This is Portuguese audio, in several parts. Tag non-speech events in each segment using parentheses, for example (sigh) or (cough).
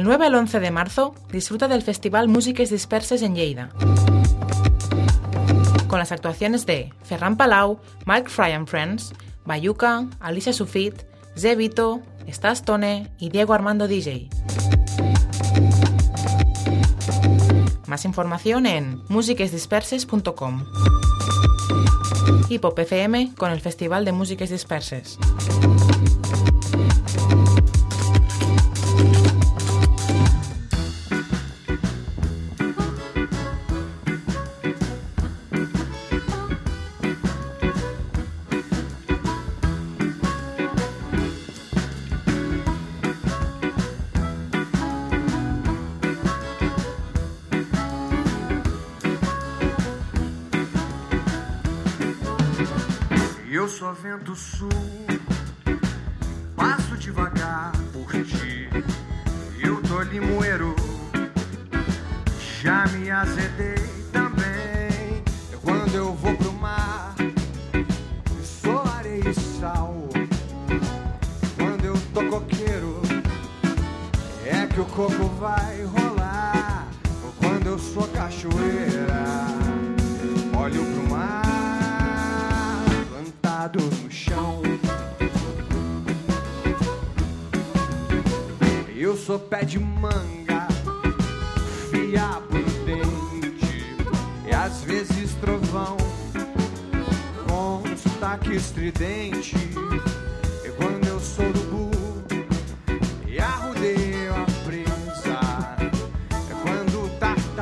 Del 9 al 11 de marzo, disfruta del Festival Músiques Disperses en Lleida. Con las actuaciones de Ferran Palau, Mike Fry and Friends, Bayuca, Alicia Sufit, Zevito, Stas Tone y Diego Armando DJ. Más información en musiquesdisperses.com y Pop con el Festival de Músiques Disperses.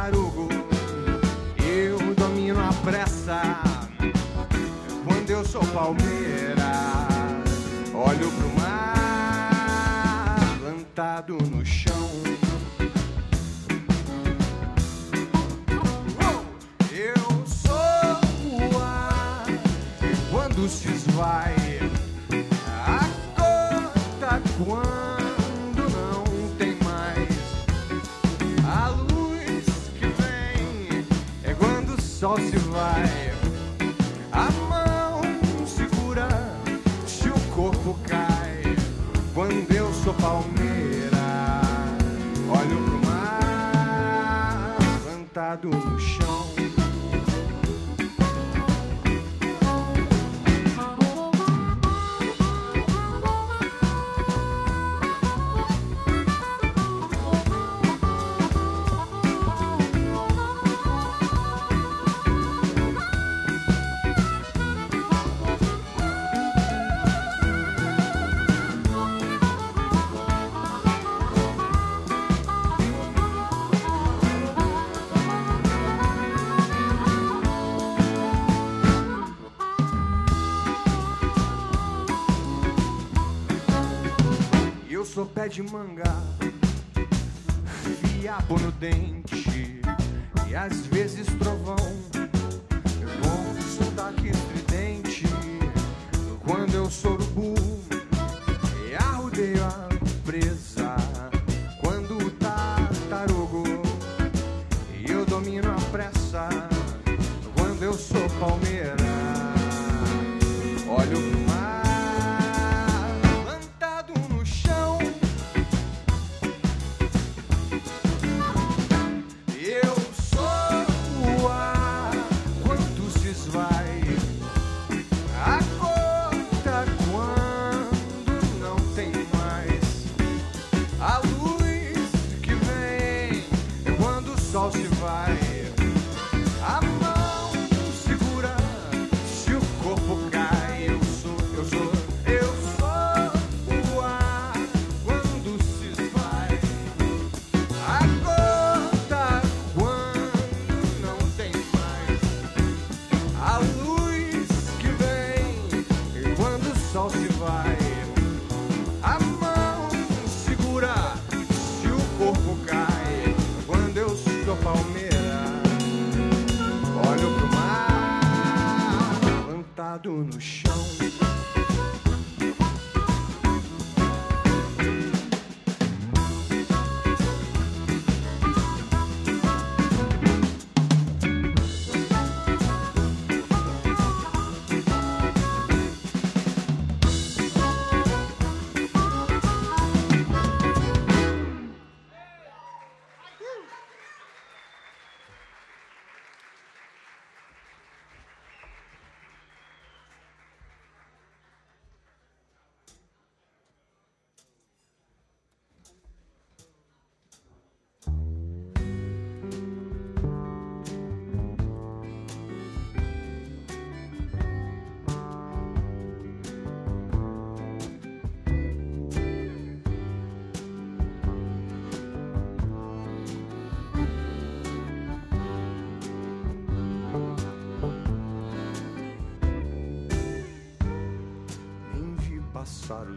tarugo, eu domino a pressa. Quando eu sou palmeira, olho pro mar plantado no chão. palmeira, olho pro mar, plantado no chão. sou pé de manga, fiapo no dente e às vezes.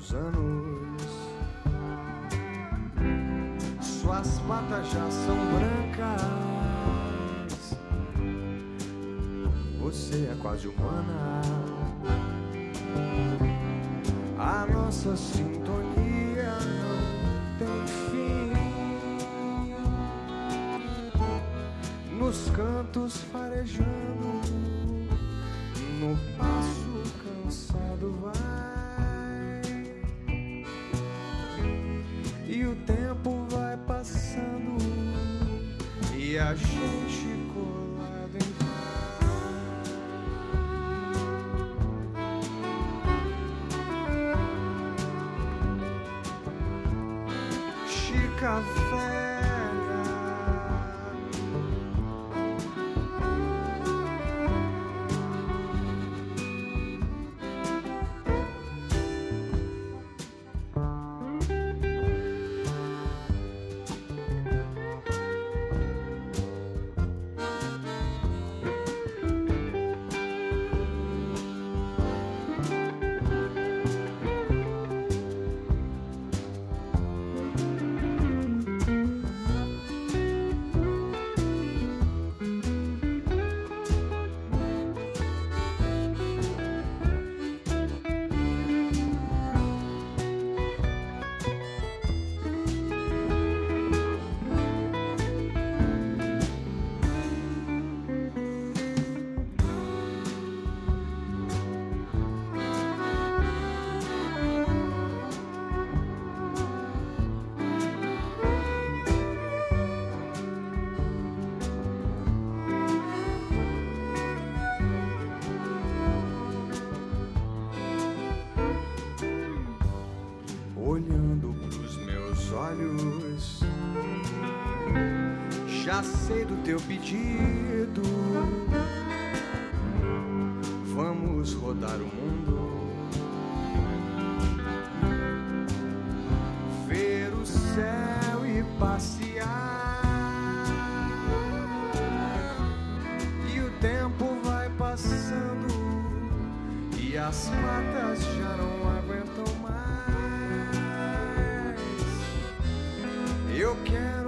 Os anos. Suas patas já são brancas. Você é quase humana. A nossa sintonia não tem fim. Nos cantos farejando, Já sei do teu pedido. Vamos rodar o mundo. Ver o céu e passear. E o tempo vai passando e as patas já não aguentam mais. Eu quero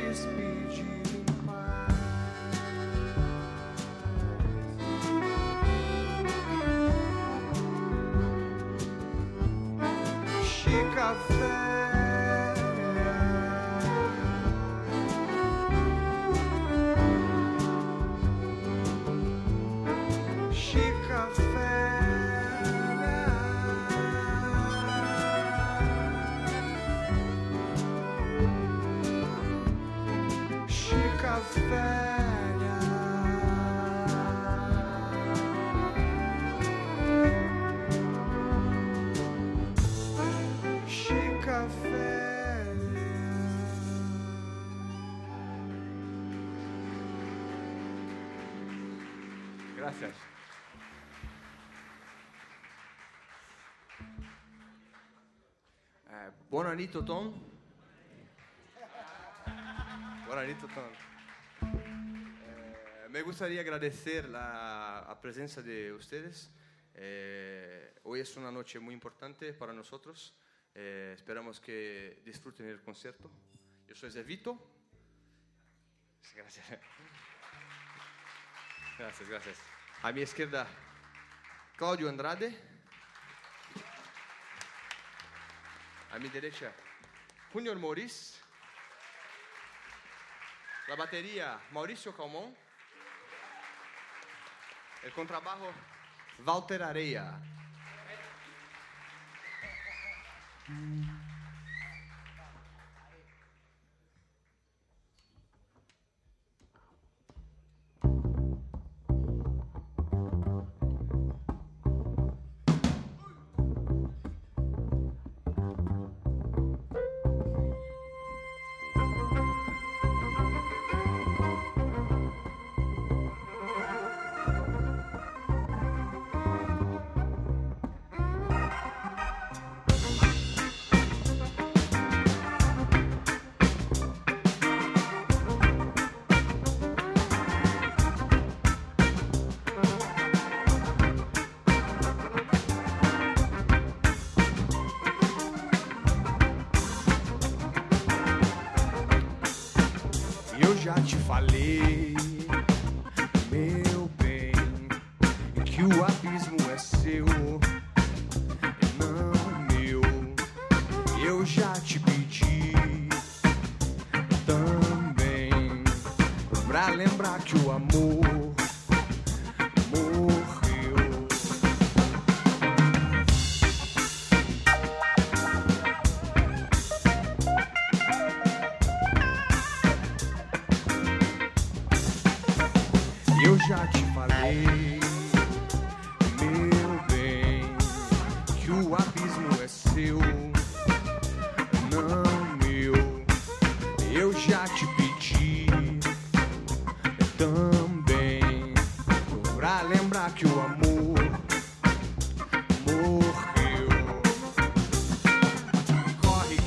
uma despedida Eh, buon anito Tom. Buon anito Tom. Eh, me gustaría agradecer la a presencia de ustedes. Eh, hoy es una noche muy importante para nosotros. Eh, esperamos que disfruten el concierto. Yo soy Zevito. Gracias. Gracias, gracias. A mi izquierda, Claudio Andrade. A mi derecha, Junior Moris. La batería, Mauricio Calmón. El contrabajo, Walter Areia.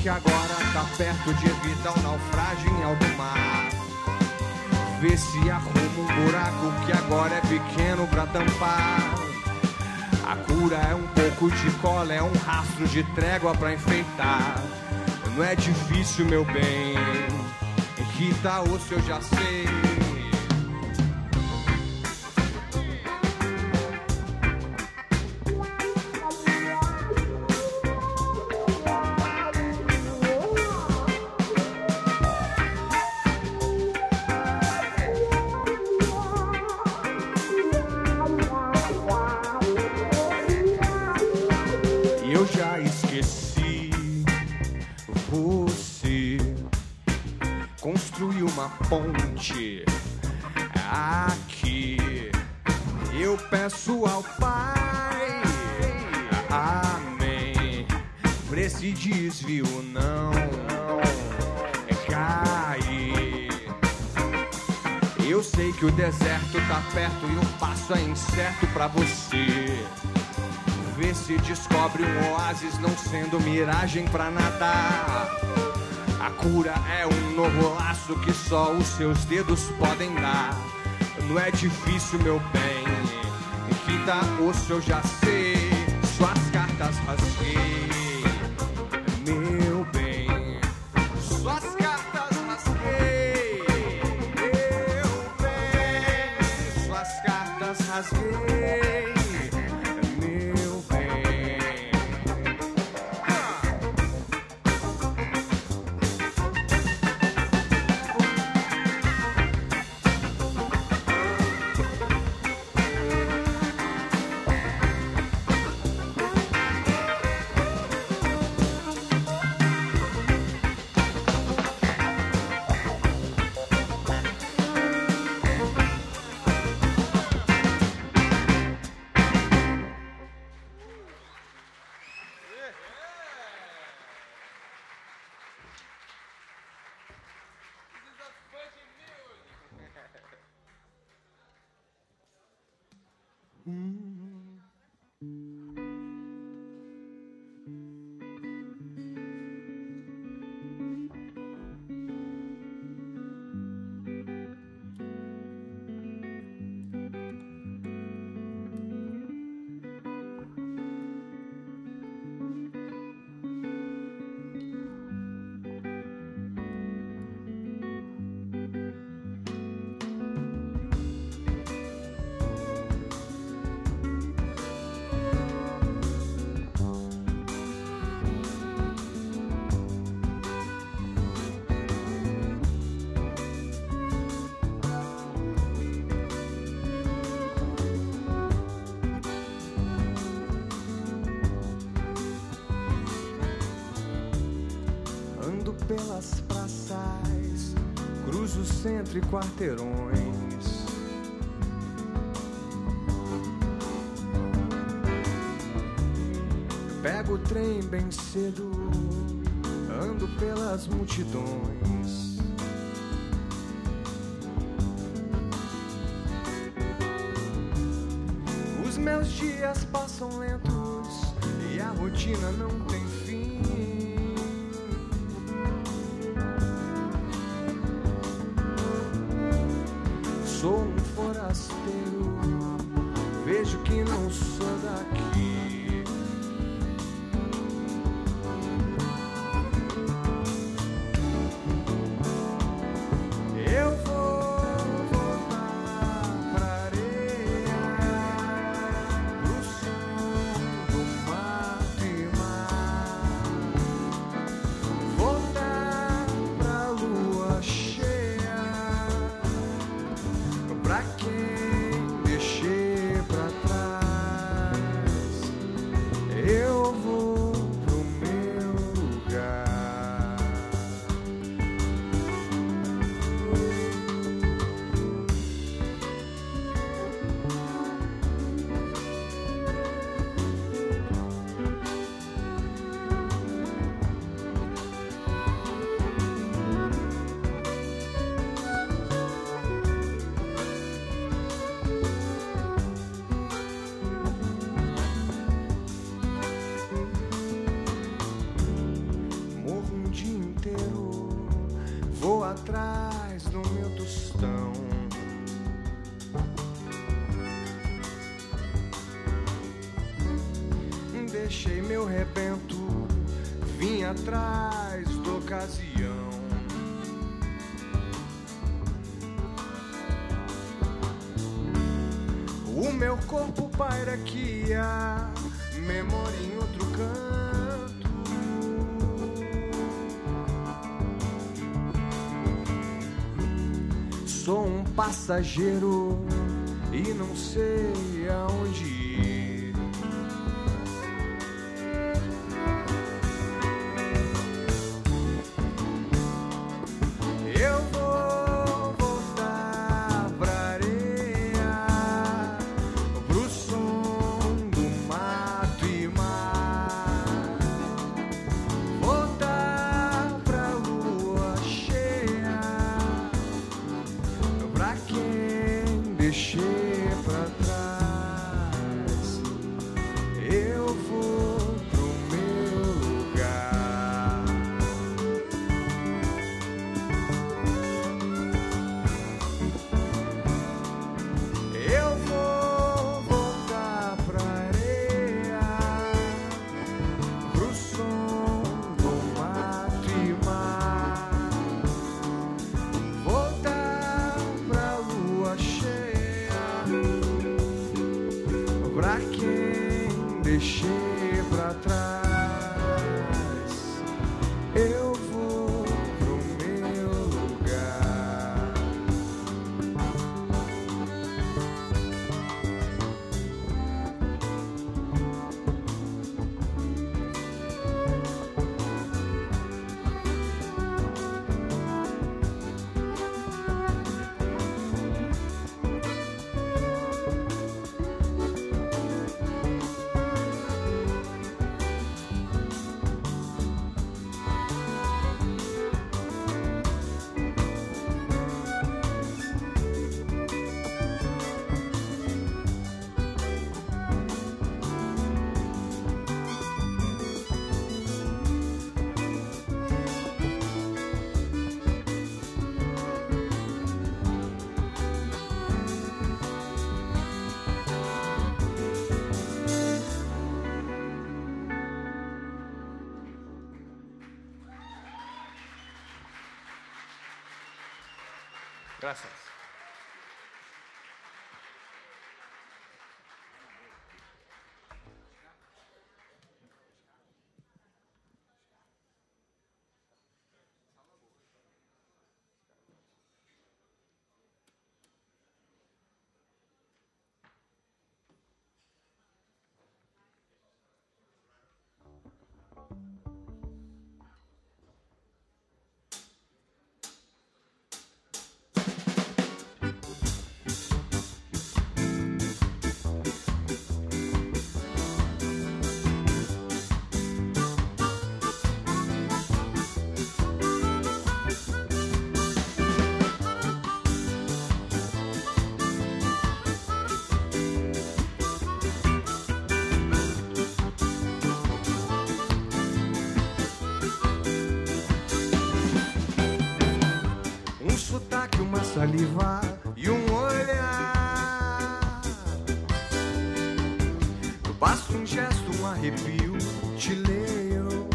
Que agora tá perto de evitar o naufrágio em alto mar. Vê se arruma um buraco que agora é pequeno pra tampar. A cura é um pouco de cola, é um rastro de trégua pra enfeitar. Não é difícil, meu bem. Tá osso eu já sei. Não sendo miragem pra nadar. A cura é um novo laço que só os seus dedos podem dar. Não é difícil, meu bem. Que tá osso eu já sei. Suas cartas rasguei, o centro e quarteirões. Pego o trem bem cedo, ando pelas multidões. Os meus dias passam lentos e a rotina não passageiro e não sei Gracias. arrepio te leio.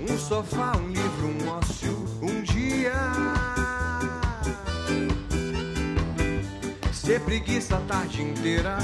Um sofá, um livro, um ócio, um dia. Ser preguiça a tarde inteira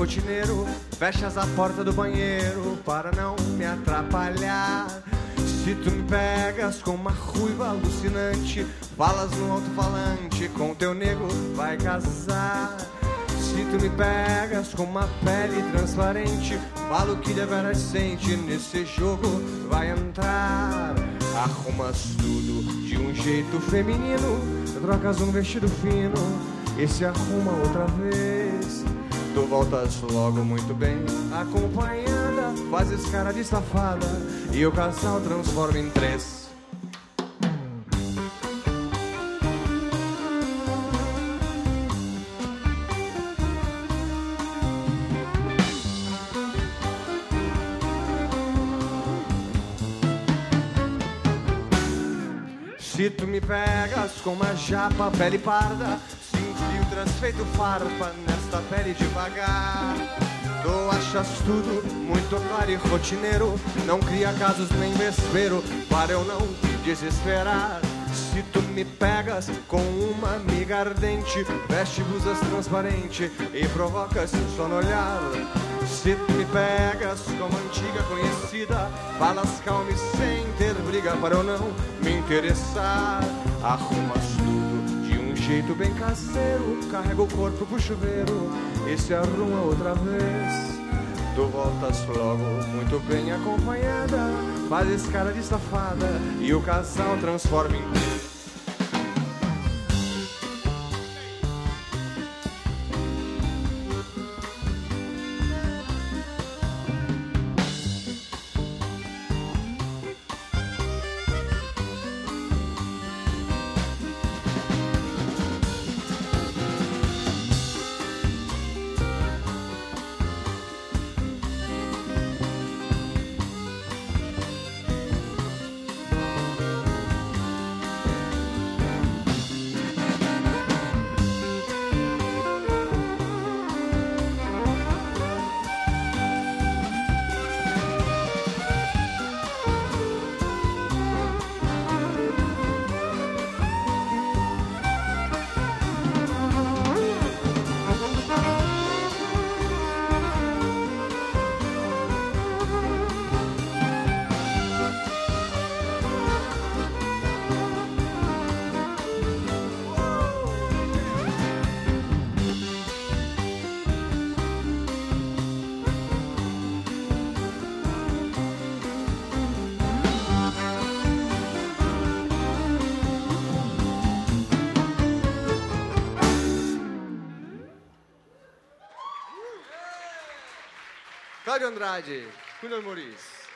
rotineiro, fechas a porta do banheiro para não me atrapalhar. Se tu me pegas com uma ruiva alucinante, falas no alto-falante, com teu nego vai casar. Se tu me pegas com uma pele transparente, falo que deveras sente nesse jogo vai entrar. Arrumas tudo de um jeito feminino, trocas um vestido fino e se arruma outra vez. Tu voltas logo muito bem, acompanhada, fazes cara de safada e o casal transforma em três. Se tu me pegas com uma japa, pele parda, se infiltras feito farpa nesta pele devagar. Tu achas tudo muito claro e rotineiro, não cria casos nem vespeiro, para eu não desesperar. Se tu me pegas com uma amiga ardente, veste blusas transparente e provocas só no olhar. Se tu me pegas como antiga conhecida, falas calma sem ter briga para eu não me interessar. Arrumas tudo jeito bem caseiro, carrega o corpo pro chuveiro e se arruma outra vez. Tu voltas logo muito bem acompanhada, fazes cara de safada e o casal transforma em Cláudio Andrade, Cunha Moriz.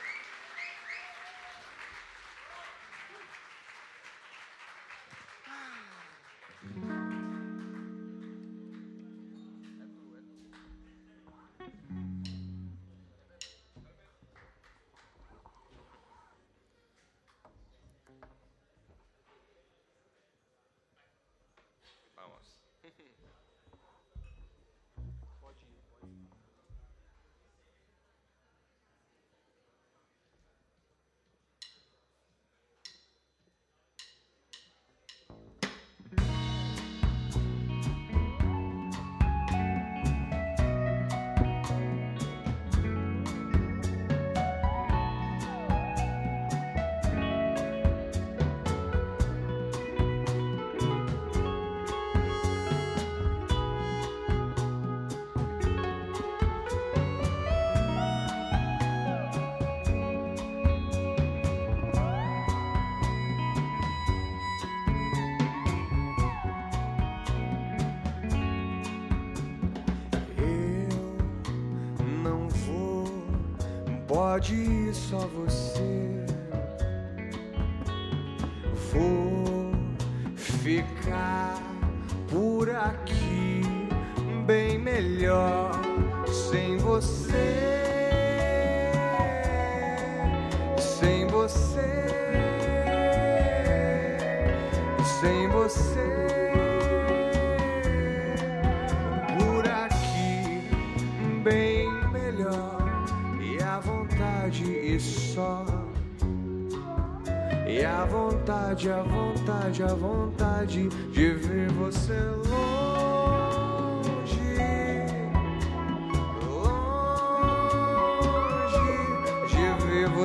pode só você.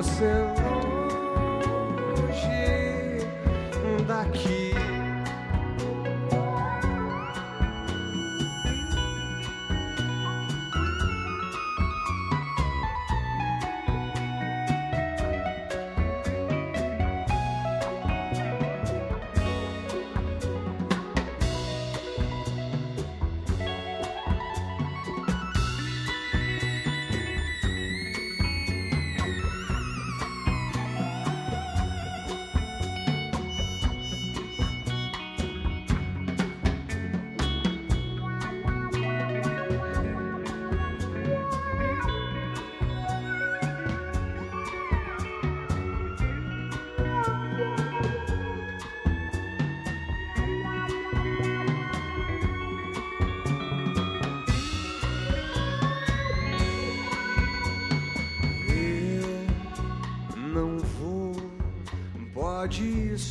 você.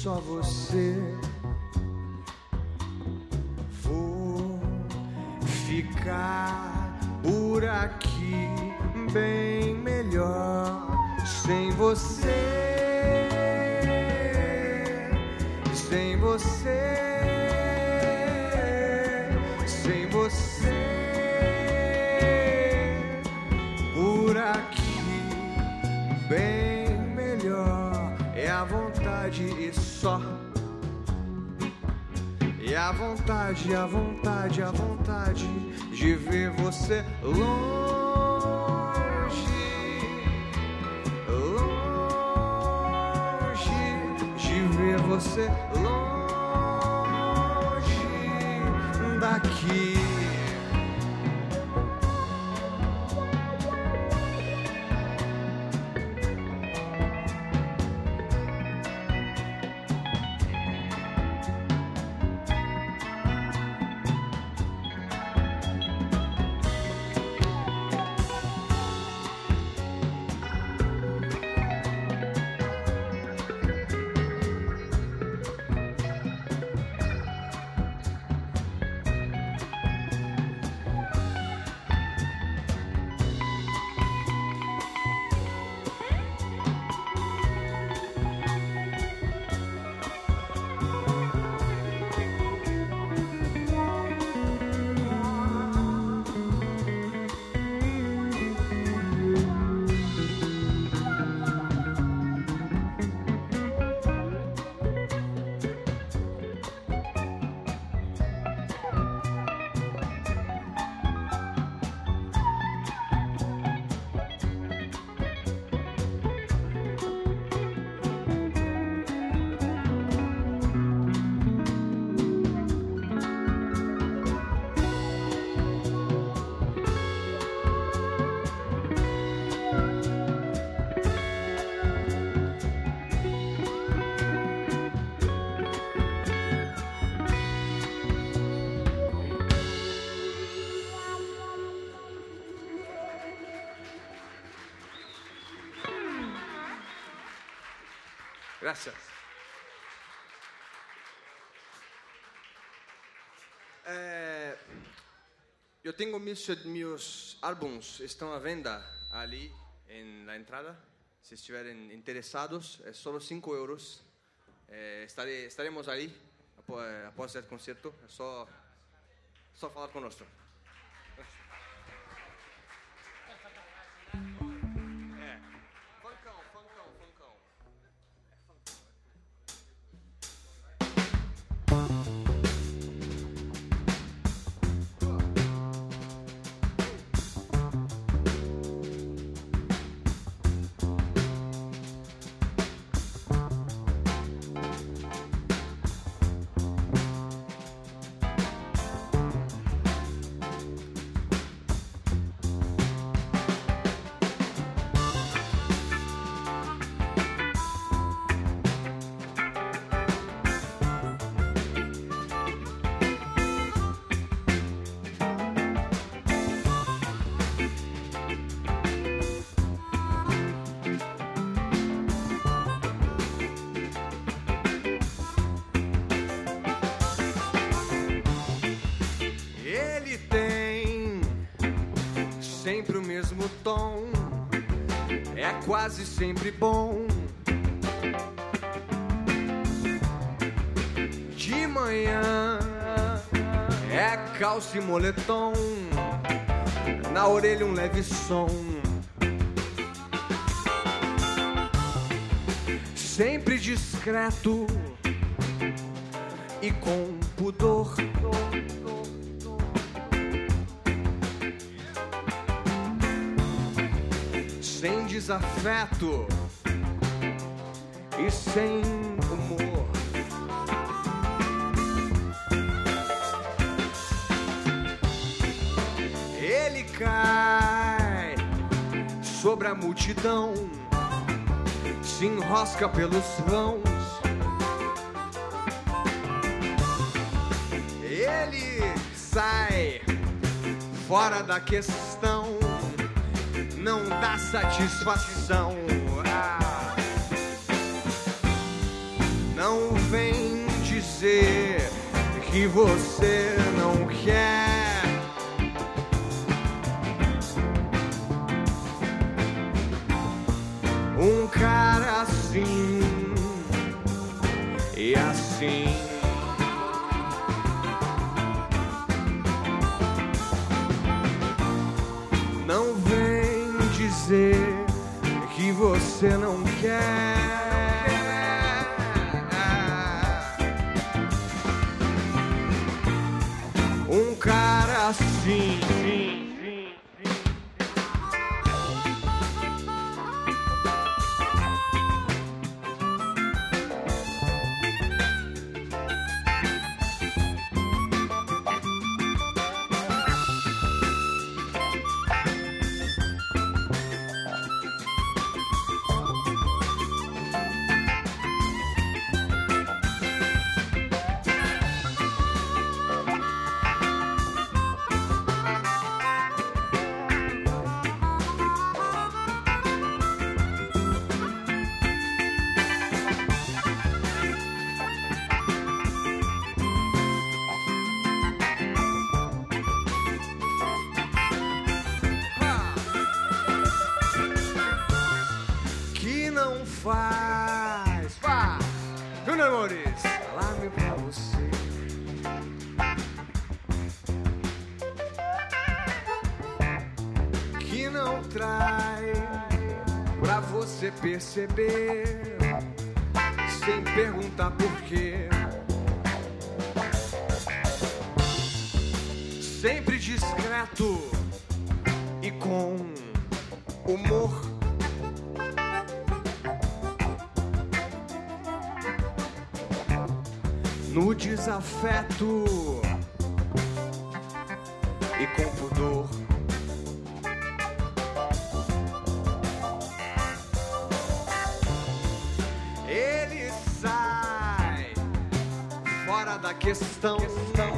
só você. vontade, a vontade, a vontade de ver você longe, longe de ver você longe daqui. Graças. É, eu tenho meus, meus álbuns, estão à venda ali na entrada. Se estiverem interessados, é só 5 euros. É, estare, estaremos ali após, após o concerto. É só, só falar conosco. Tom, é quase sempre bom. De manhã é calça e moletom, na orelha um leve som. Sempre discreto e com desafeto e sem humor. Ele cai sobre a multidão, se enrosca pelos vãos. Ele sai fora da questão não dá satisfação. Ah. Não vem dizer que você não quer. Um cara assim e assim. Você não quer. Um cara assim. Sempre discreto e com humor. no desafeto e com pudor. Ele sai fora da questão, não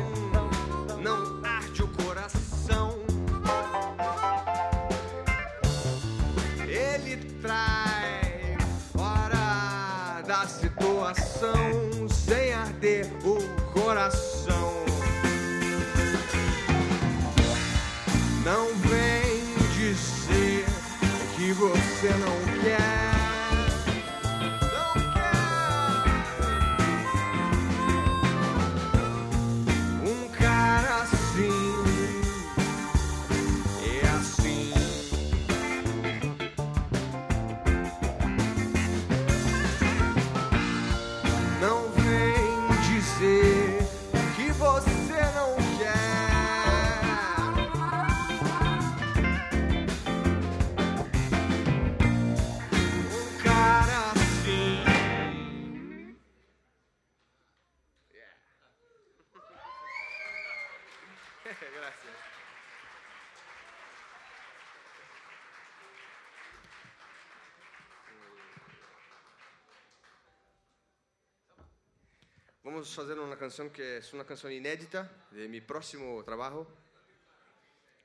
Vamos fazer uma canção que é uma canção inédita de meu próximo trabalho.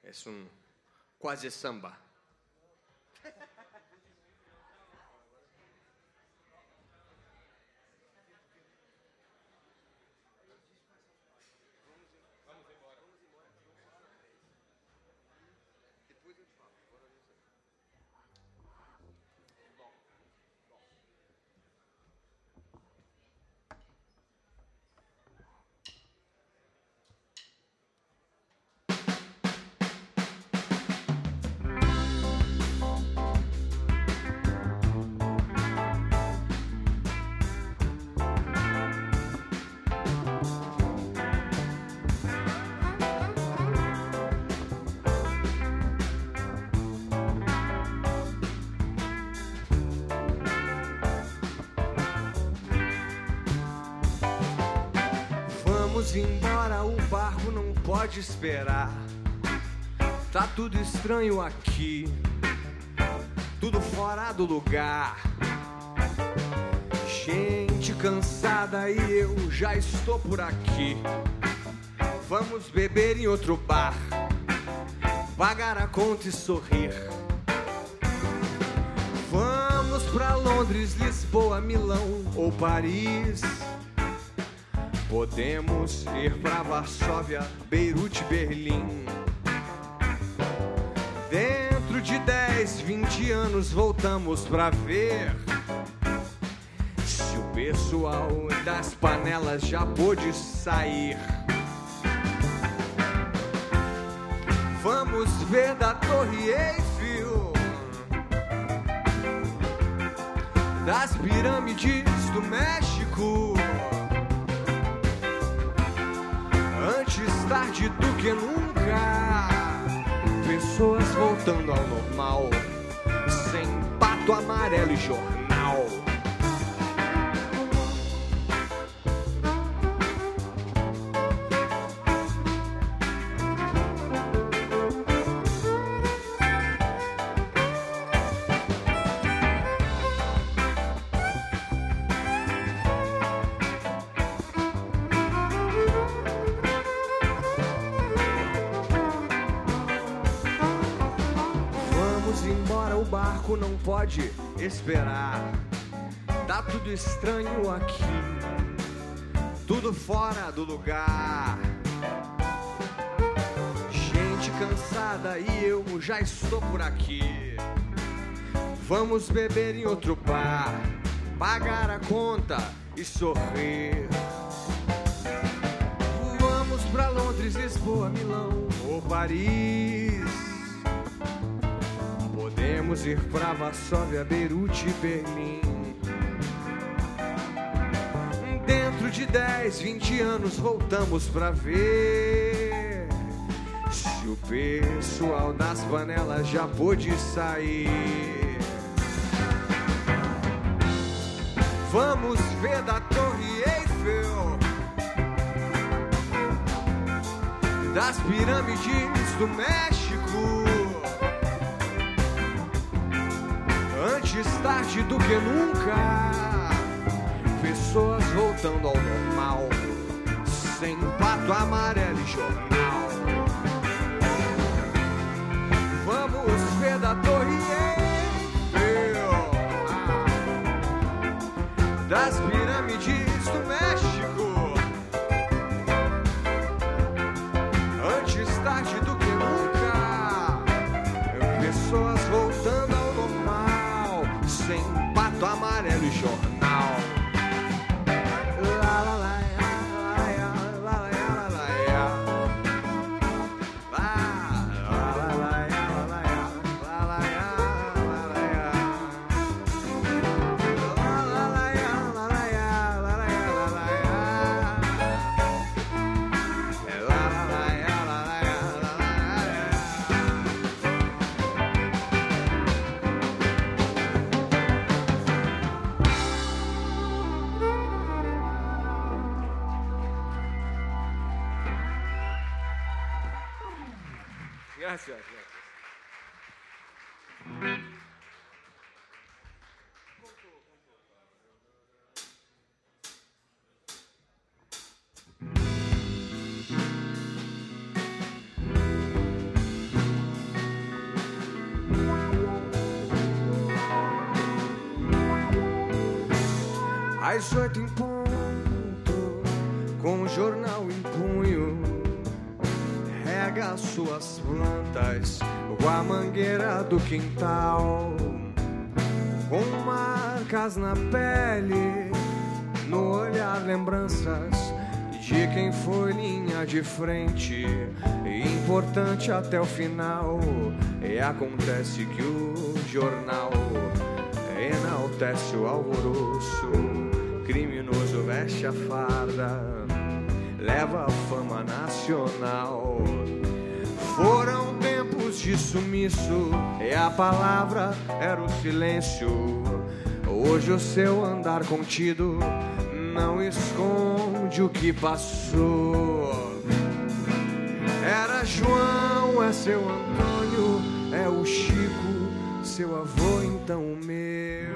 É um quase samba. Embora, o barco não pode esperar. Tá tudo estranho aqui, tudo fora do lugar. Gente cansada e eu já estou por aqui. Vamos beber em outro bar, pagar a conta e sorrir. Vamos pra Londres, Lisboa, Milão ou Paris. Podemos ir pra Varsóvia, Beirute, Berlim. Dentro de 10, 20 anos voltamos pra ver se o pessoal das panelas já pôde sair. Vamos ver da Torre Eiffel, das pirâmides do México. Antes tarde do que nunca, pessoas voltando ao normal, sem pato amarelo e jornal. Não pode esperar. Tá tudo estranho aqui, tudo fora do lugar. Gente cansada e eu já estou por aqui. Vamos beber em outro bar, pagar a conta e sorrir. Vamos pra Londres, Lisboa, Milão ou Paris. Podemos ir pra Varsóvia, Beirute, Berlim. Dentro de 10, 20 anos voltamos pra ver se o pessoal das panelas já pôde sair. Vamos ver da Torre Eiffel, das pirâmides do México. Antes tarde do que nunca, pessoas voltando ao normal, sem pato amarelo e jornal. Gracias. Às oito em ponto, com a mangueira do quintal, com marcas na pele, no olhar lembranças de quem foi linha de frente, importante até o final. E acontece que o jornal enaltece o alvoroço, criminoso veste a farda, leva a fama nacional. Foram sumiço, e a palavra era o silêncio. Hoje o seu andar contido não esconde o que passou. Era João, é seu Antônio, é o Chico, seu avô, então o meu.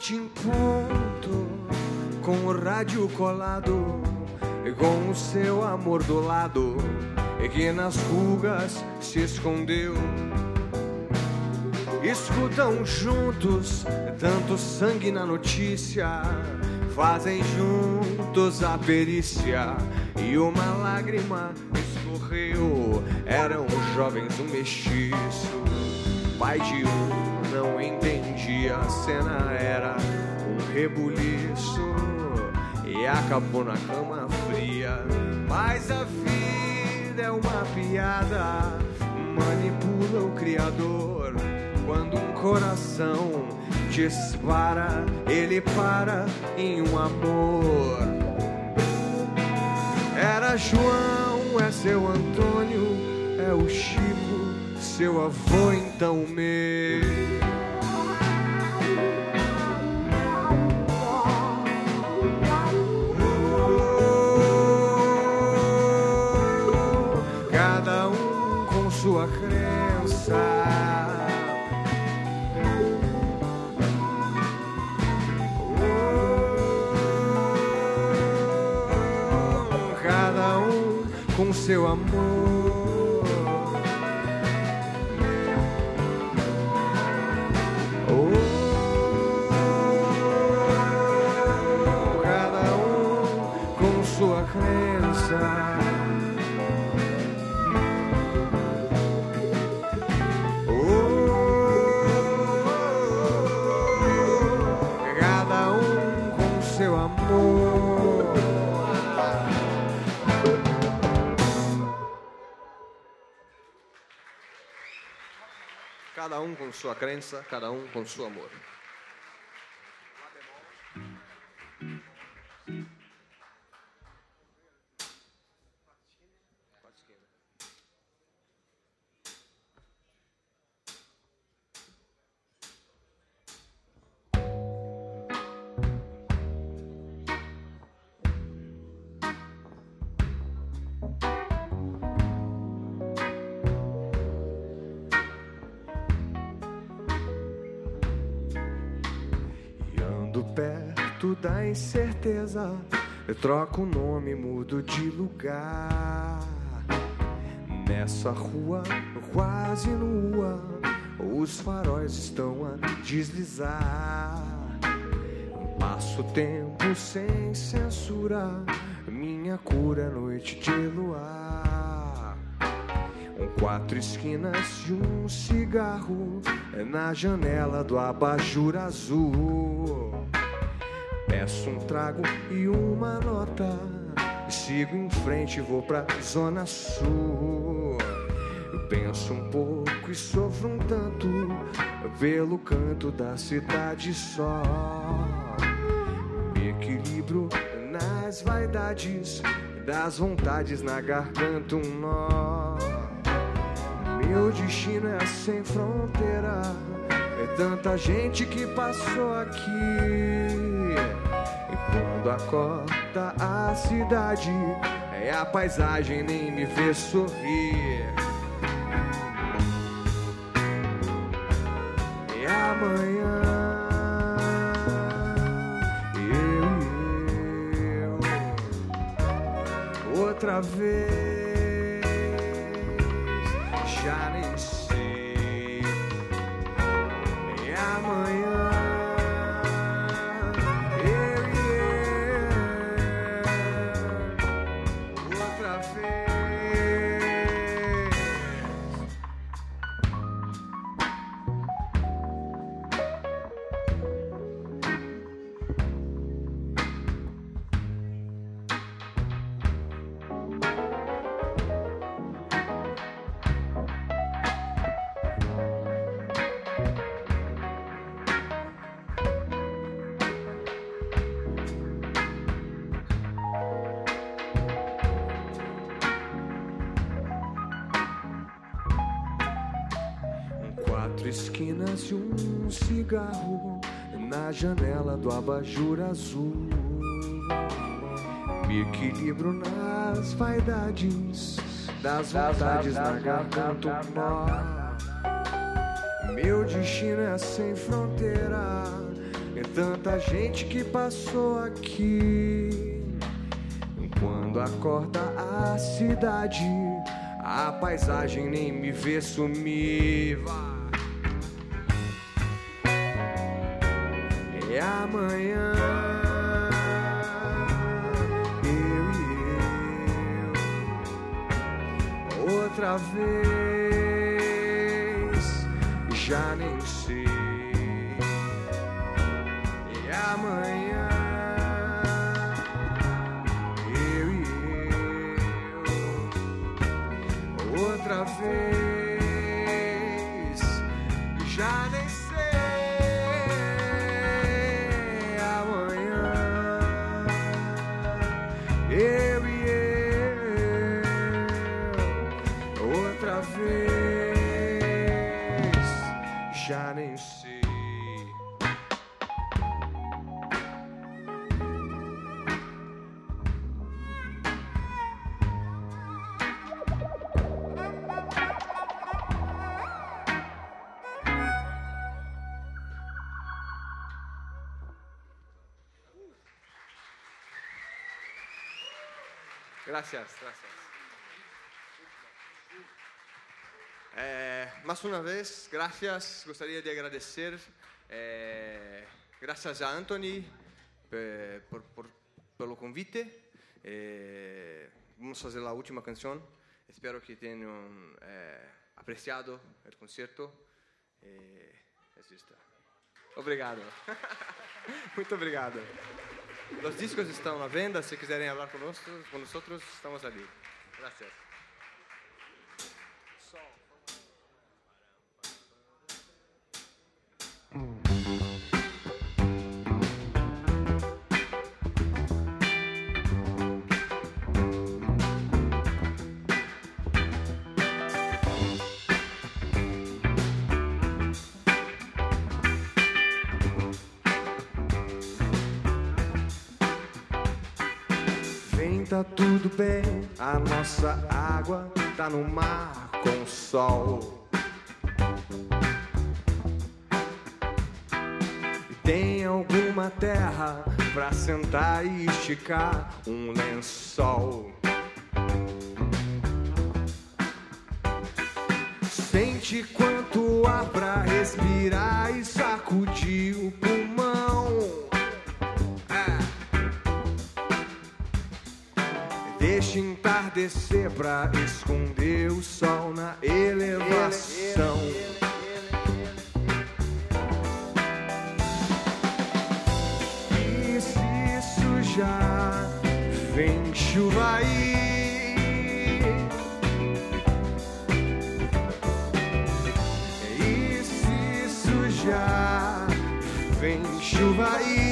Vinte em ponto, com o rádio colado, e com o seu amor do lado, e que nas rugas se escondeu. Escutam juntos tanto sangue na notícia, fazem juntos a perícia e uma lágrima escorreu. Eram jovens um mestiço, pai de um não entendia. A cena era um rebuliço e acabou na cama fria. Mas a vida é uma piada, manipula o Criador. Quando um coração dispara, ele para em um amor. Era João, é seu Antônio, é o Chico, seu avô, então meu. Seu amor. Cada um com sua crença, cada um com seu amor. Incerteza. Eu troco o nome, mudo de lugar. Nessa rua quase nua, os faróis estão a deslizar. Passo tempo sem censura, minha cura é noite de luar. Quatro esquinas de um cigarro na janela do abajur azul. Peço um trago e uma nota, sigo em frente vou pra zona sul. Eu penso um pouco e sofro um tanto pelo canto da cidade só. Me equilibro nas vaidades, das vontades na garganta um nó. Meu destino é sem fronteira, é tanta gente que passou aqui. Quando acorda a cidade, é a paisagem nem me vê sorrir. E amanhã eu eu outra vez já nem cigarro na janela do abajur azul. Me equilibro nas vaidades, das vontades na garganta nó. Meu destino é sem fronteira, é tanta gente que passou aqui. Quando acorda a cidade, a paisagem nem me vê sumir. Vai. Amanhã. Eu e eu. Outra vez. Outra vez. Já nem sei. Gracias, gracias. Eh, más una vez, gracias. Gostaria de agradecer. eh, gracias a Anthony eh, por, por, pelo convite. Vamos fazer a última canção. Espero que tenham apreciado o concerto. Eh, é. Obrigado. (laughs) Muito obrigado. Os discos estão à venda, se quiserem falar conosco, conosco estamos ali. Gracias. Tá tudo bem, a nossa água tá no mar com sol. Tem alguma terra pra sentar e esticar um lençol. Sente quanto ar pra respirar e sacudir o pulmão. Deixa entardecer pra esconder o sol na elevação. E se já vem chuva aí? E se já vem chuva aí?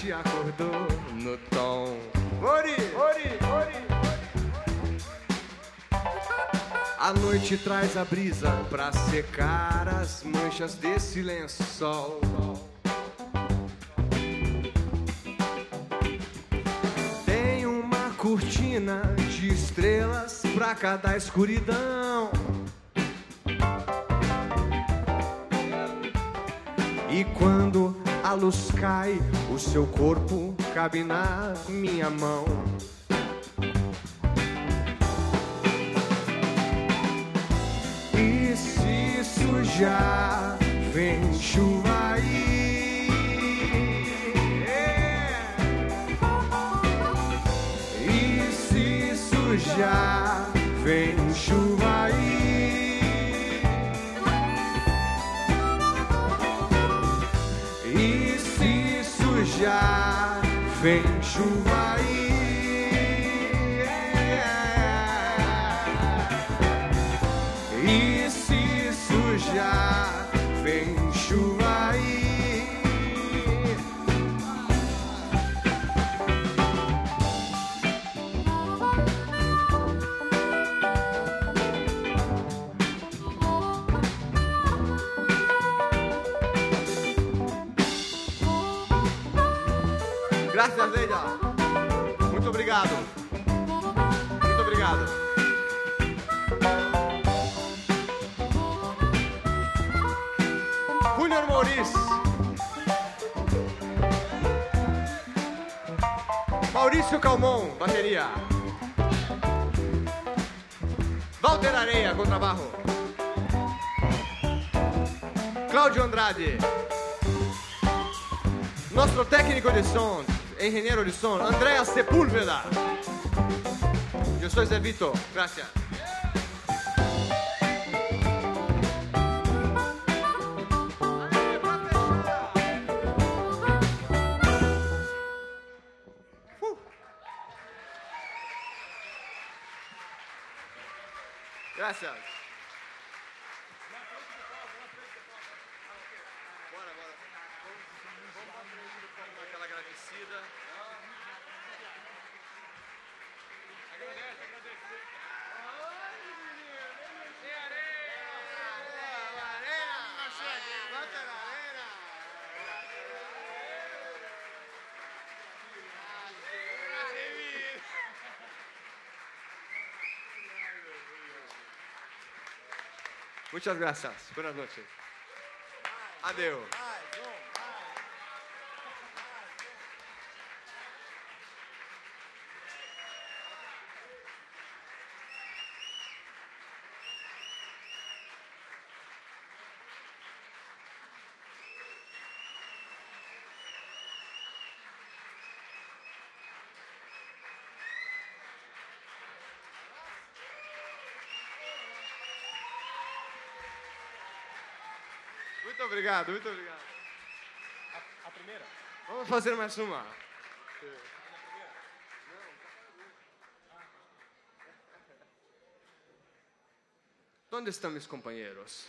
Noite acordou no tom. Ori, ori, ori. A noite traz a brisa pra secar as manchas desse lençol. Tem uma cortina de estrelas pra cada escuridão. Seu corpo cabe na minha mão. E se já vem chuva aí? É. E se já vem chuva aí? Já vem chuva Maurício Calmon, bateria. Walter Areia, contrabarro. Cláudio Andrade. Nostro tecnico de som, ingeniero de som, Andrea Sepúlveda. Yo soy Zé Vito, gracias. Muchas gracias. Buenas noches. Adeus. Obrigado, muito obrigado. A primeira? Vamos fazer mais uma. Onde estão meus companheiros?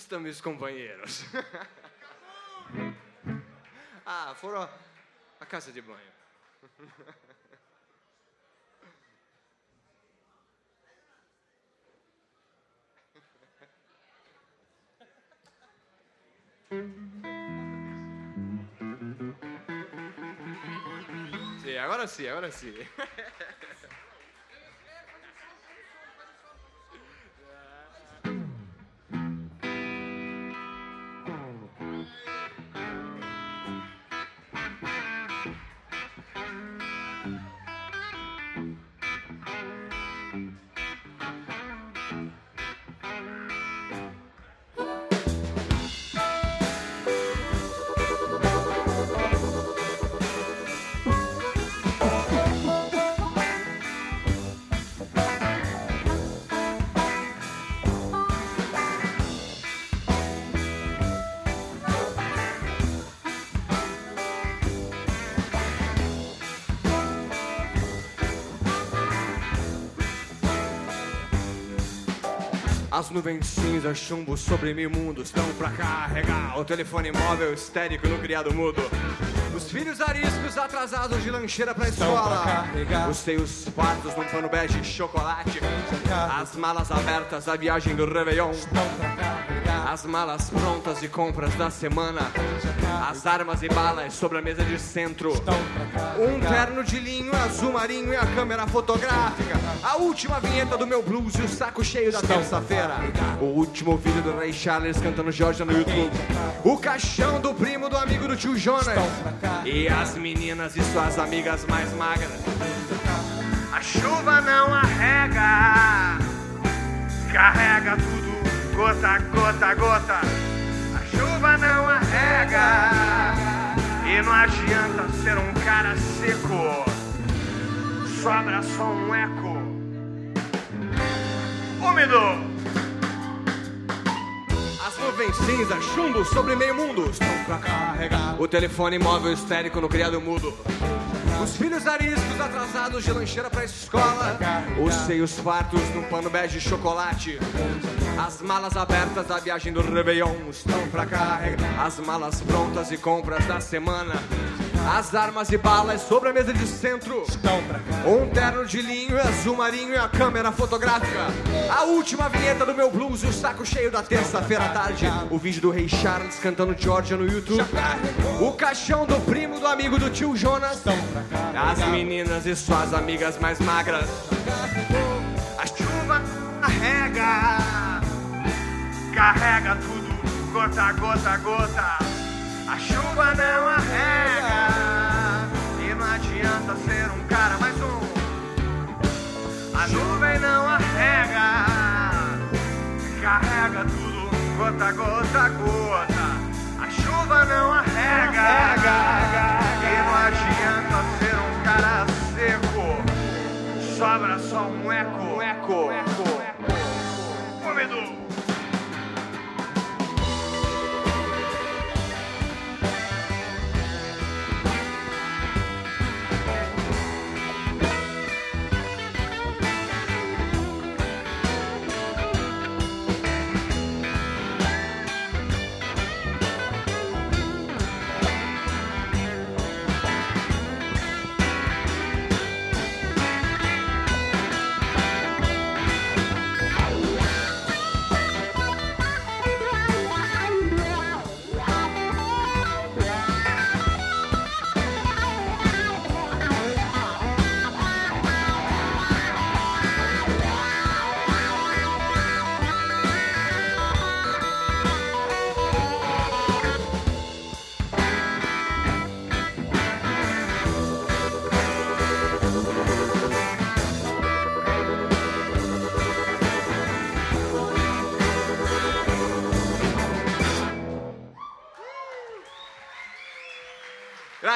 Estão meus companheiros? (laughs) ah, foram à casa de banho. Sì, agora sì, agora sì. As nuvens cinzas, chumbo sobre mil mundos estão pra carregar o telefone móvel histérico no criado mudo. Os filhos ariscos atrasados de lancheira pra Estão pra escola. carregar. Os seios fartos num pano bege chocolate. As malas abertas da viagem do Réveillon. Estão pra. As malas prontas de compras da semana. As armas e balas sobre a mesa de centro. Um terno de linho azul marinho e a câmera fotográfica. A última vinheta do meu blues e o saco cheio da terça-feira. O último vídeo do Ray Charles cantando Georgia no YouTube. O caixão do primo do amigo do tio Jonas. E as meninas e suas amigas mais magras. A chuva não arrega, carrega tudo, gota, gota, gota. A chuva não arrega, e não adianta ser um cara seco, sobra só um eco. Úmido! As nuvens cinzas, chumbo sobre meio mundo. Estão pra carregar. O telefone móvel histérico no criado mudo. Os filhos ariscos atrasados de lancheira pra escola. Os seios fartos num pano bege de chocolate. As malas abertas da viagem do Réveillon estão pra carregar. As malas prontas e compras da semana. As armas e balas sobre a mesa de centro. Estão pra carregar. Um terno de linho e azul marinho e a câmera fotográfica. A última vinheta do meu blues e o saco cheio da terça-feira à tarde. O vídeo do Rei Charles cantando Georgia no YouTube. O caixão do primo do amigo do tio Jonas. As meninas e suas amigas mais magras. Carrega tudo, gota, gota, gota. A chuva não arrega, e não adianta ser um cara mais um. A nuvem não arrega, carrega tudo, gota, gota, gota. A chuva não arrega, e não adianta ser um cara seco. Sobra só um eco, um eco, um eco. Úmido. Gracias,